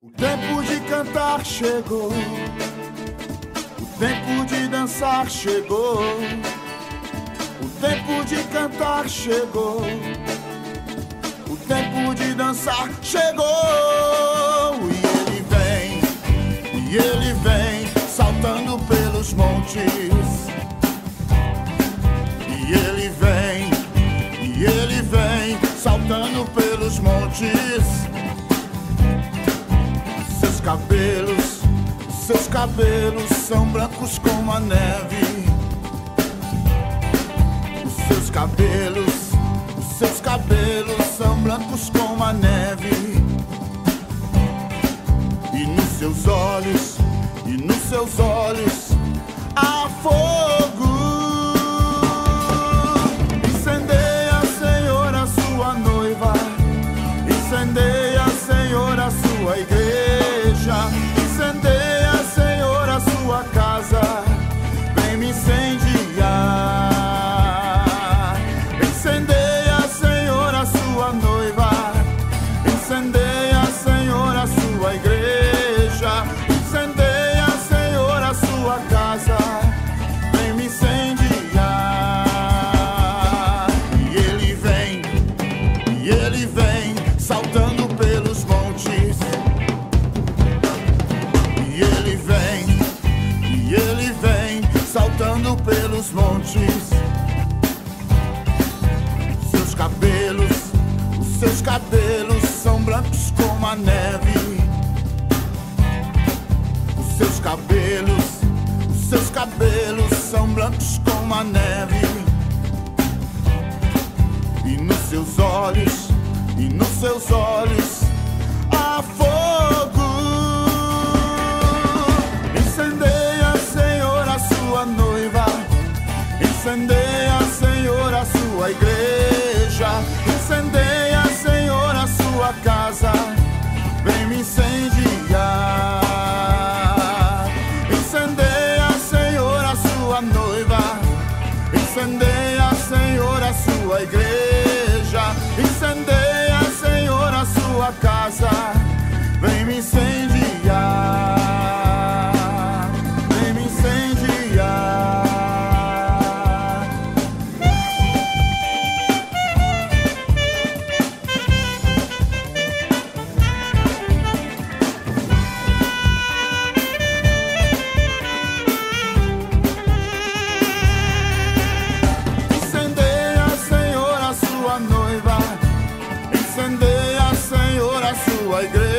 O tempo de cantar chegou, o tempo de dançar chegou, o tempo de cantar chegou, o tempo de dançar chegou. E ele vem, e ele vem, saltando pelos montes. E ele vem, e ele vem, saltando pelos montes cabelos, seus cabelos são brancos como a neve. Os seus cabelos, os seus cabelos são brancos como a neve. E nos seus olhos, e nos seus olhos há fogo. Pelos montes. Seus cabelos, os seus cabelos são brancos como a neve. Os seus cabelos, os seus cabelos são brancos como a neve. E nos seus olhos, e nos seus olhos há fogo. Incendeia, Senhor, a sua igreja. Incendeia, Senhor, a sua casa. Vem me incendiar. Incendeia, Senhor, a sua noiva. Incendeia, Senhor, a sua igreja. Incendeia, Senhor, a casa. Vem me incendiar. Igreja.